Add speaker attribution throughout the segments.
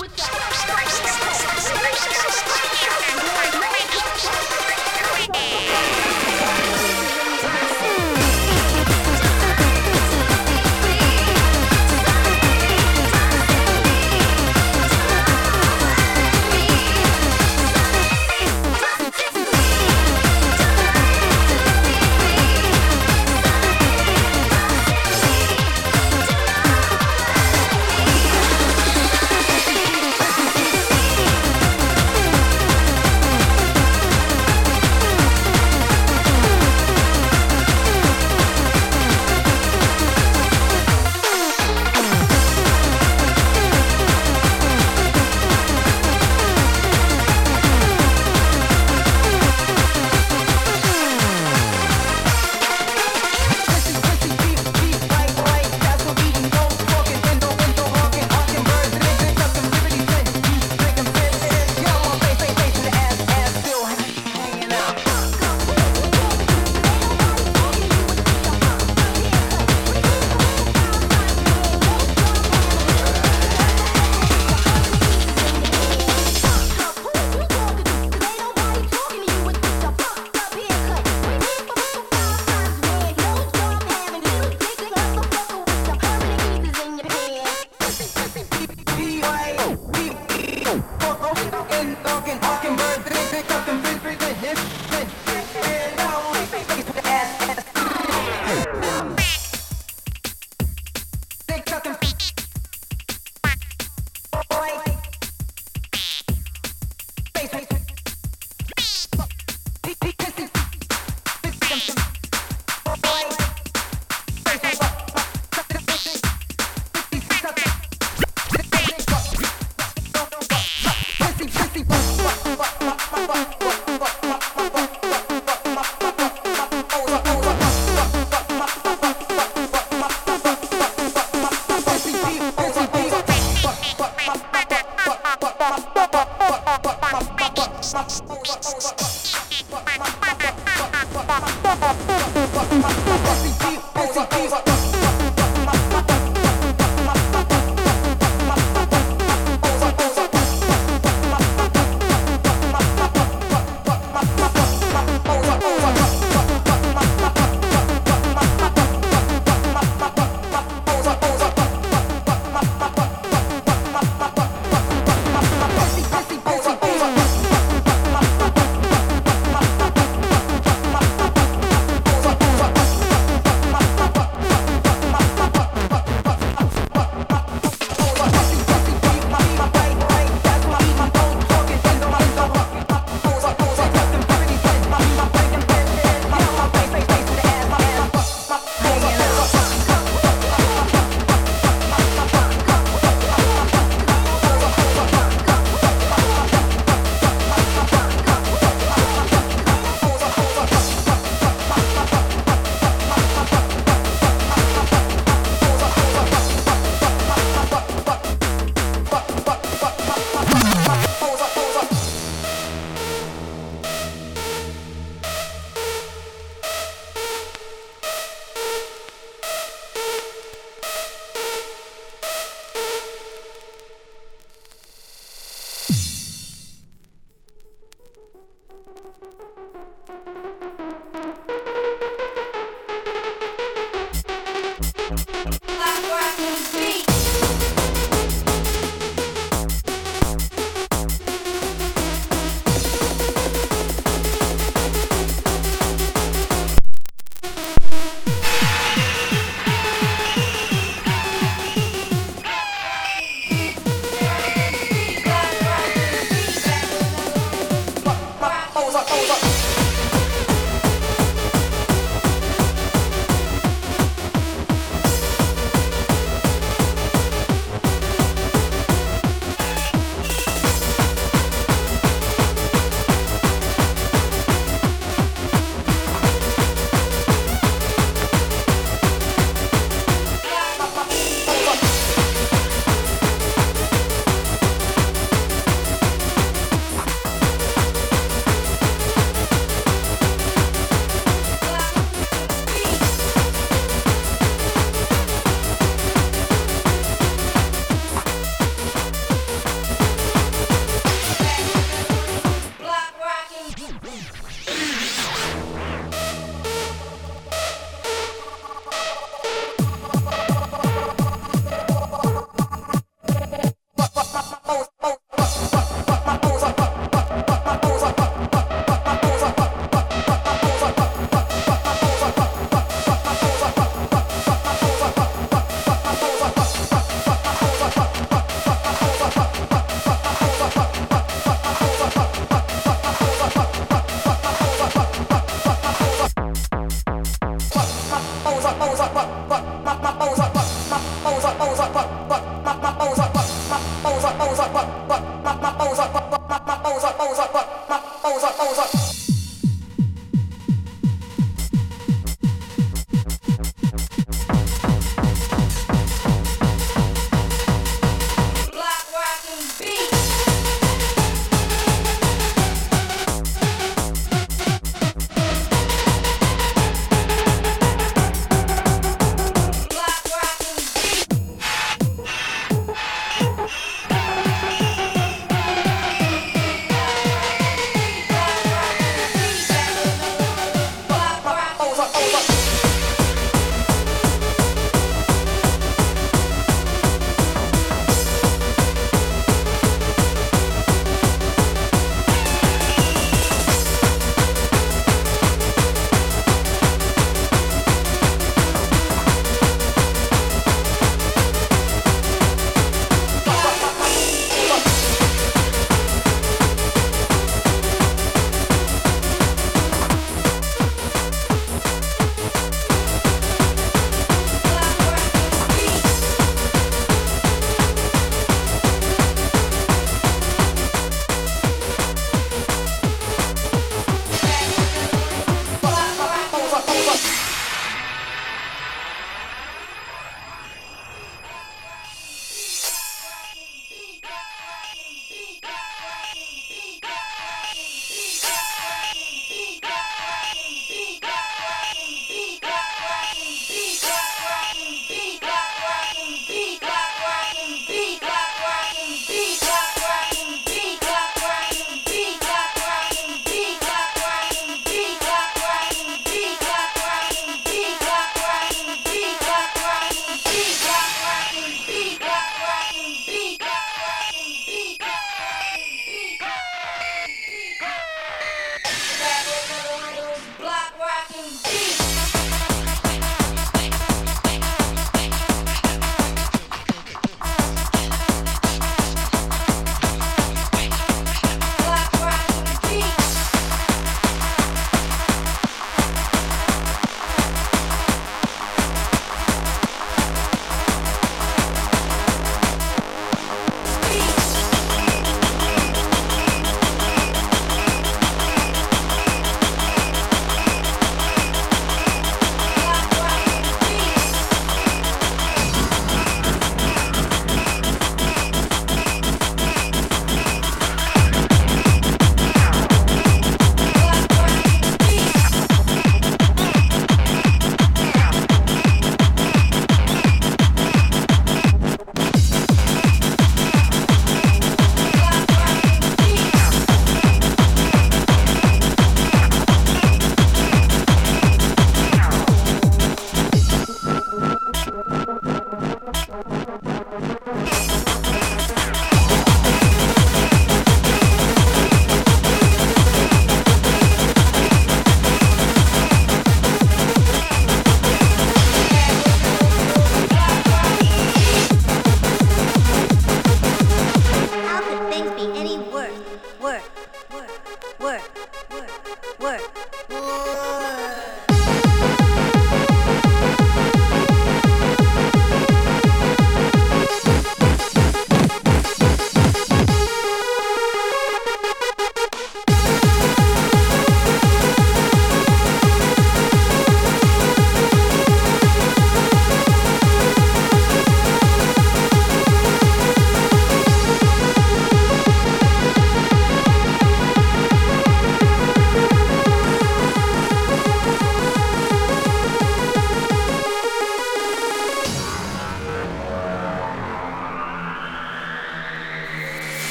Speaker 1: with that.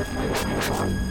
Speaker 2: with no commercial.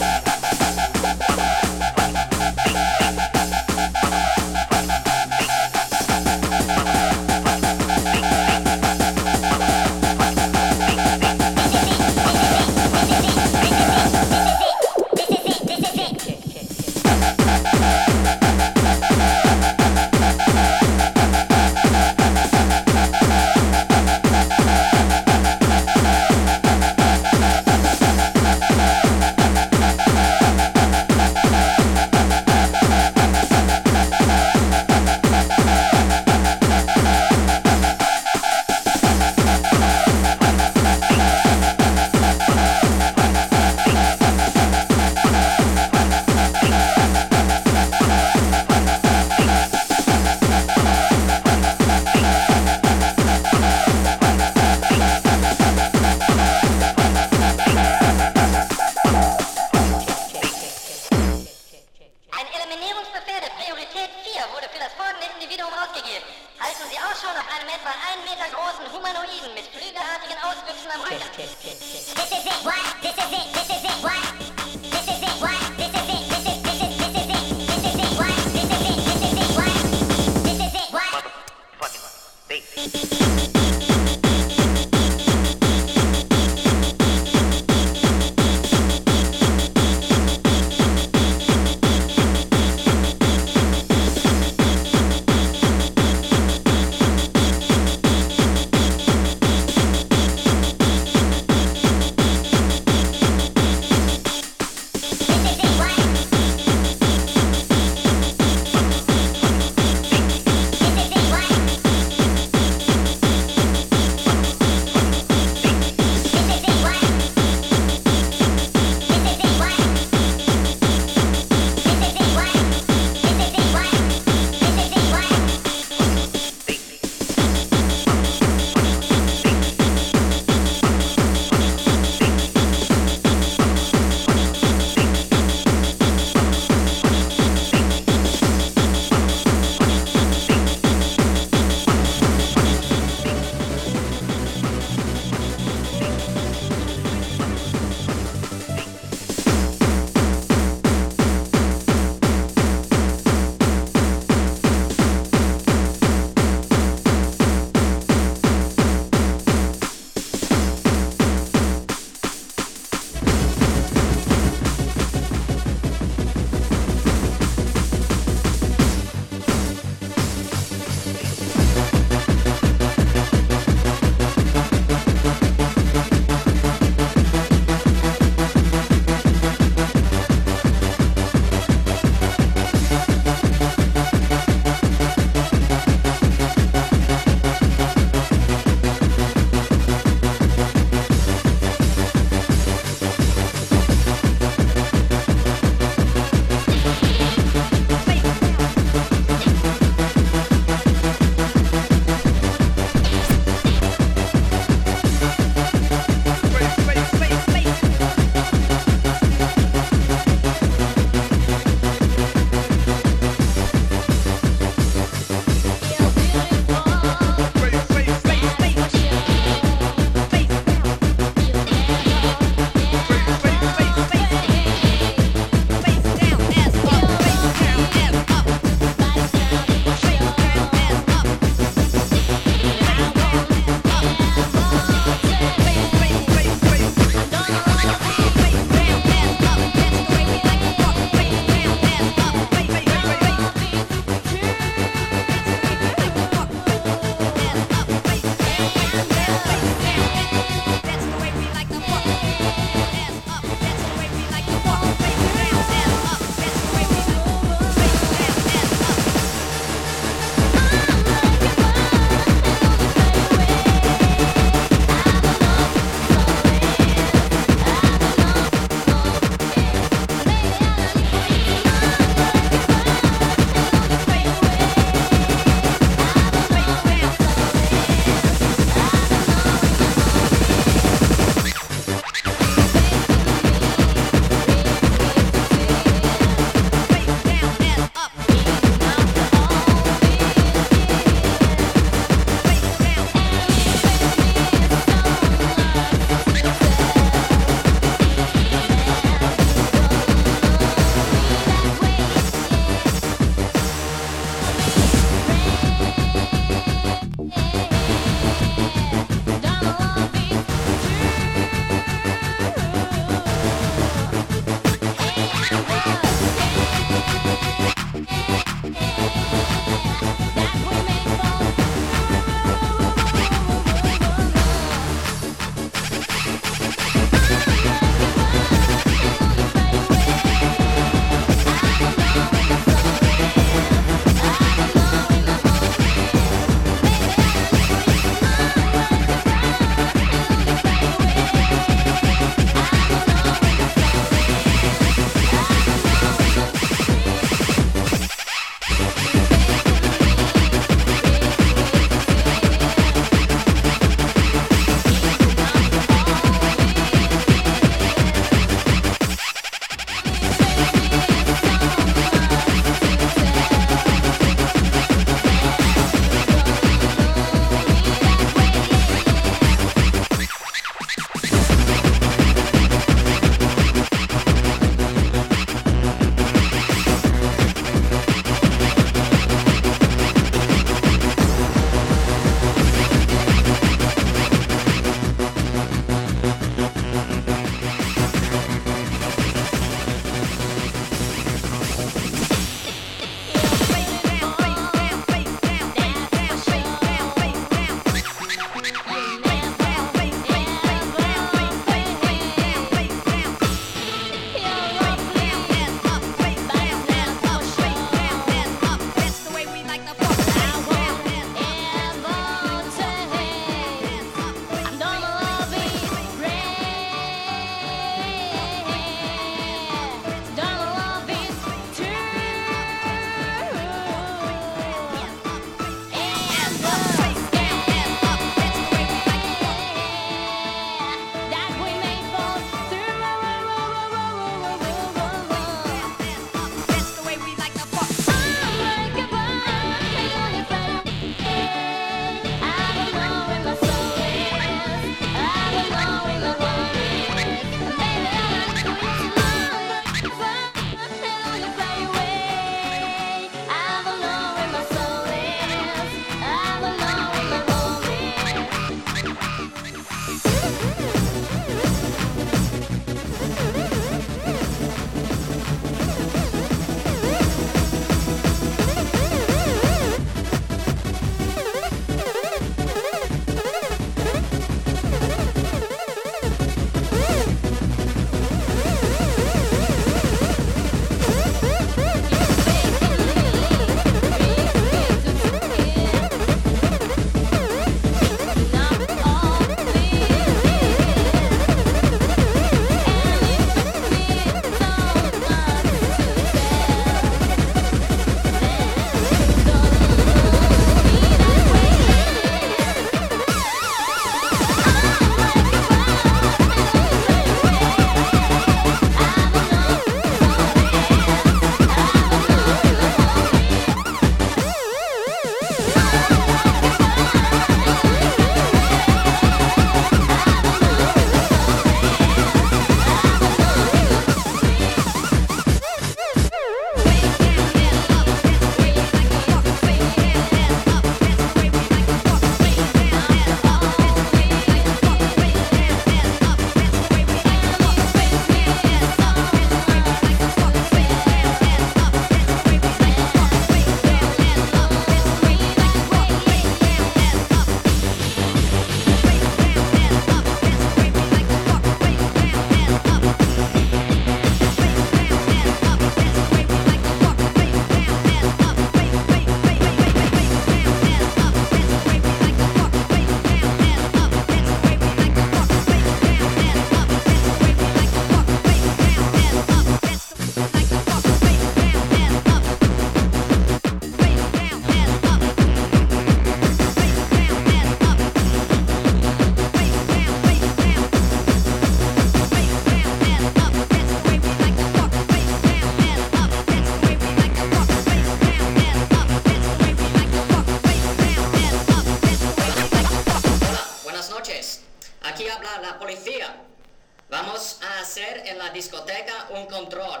Speaker 2: Un control.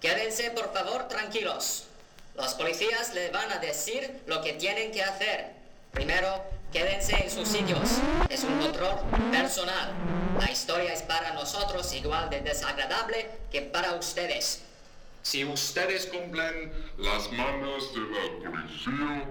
Speaker 2: Quédense por favor tranquilos. Los policías les van a decir lo que tienen que hacer. Primero, quédense en sus sitios. Es un control personal. La historia es para nosotros igual de desagradable que para ustedes.
Speaker 3: Si ustedes cumplen
Speaker 4: Las manos de la policía.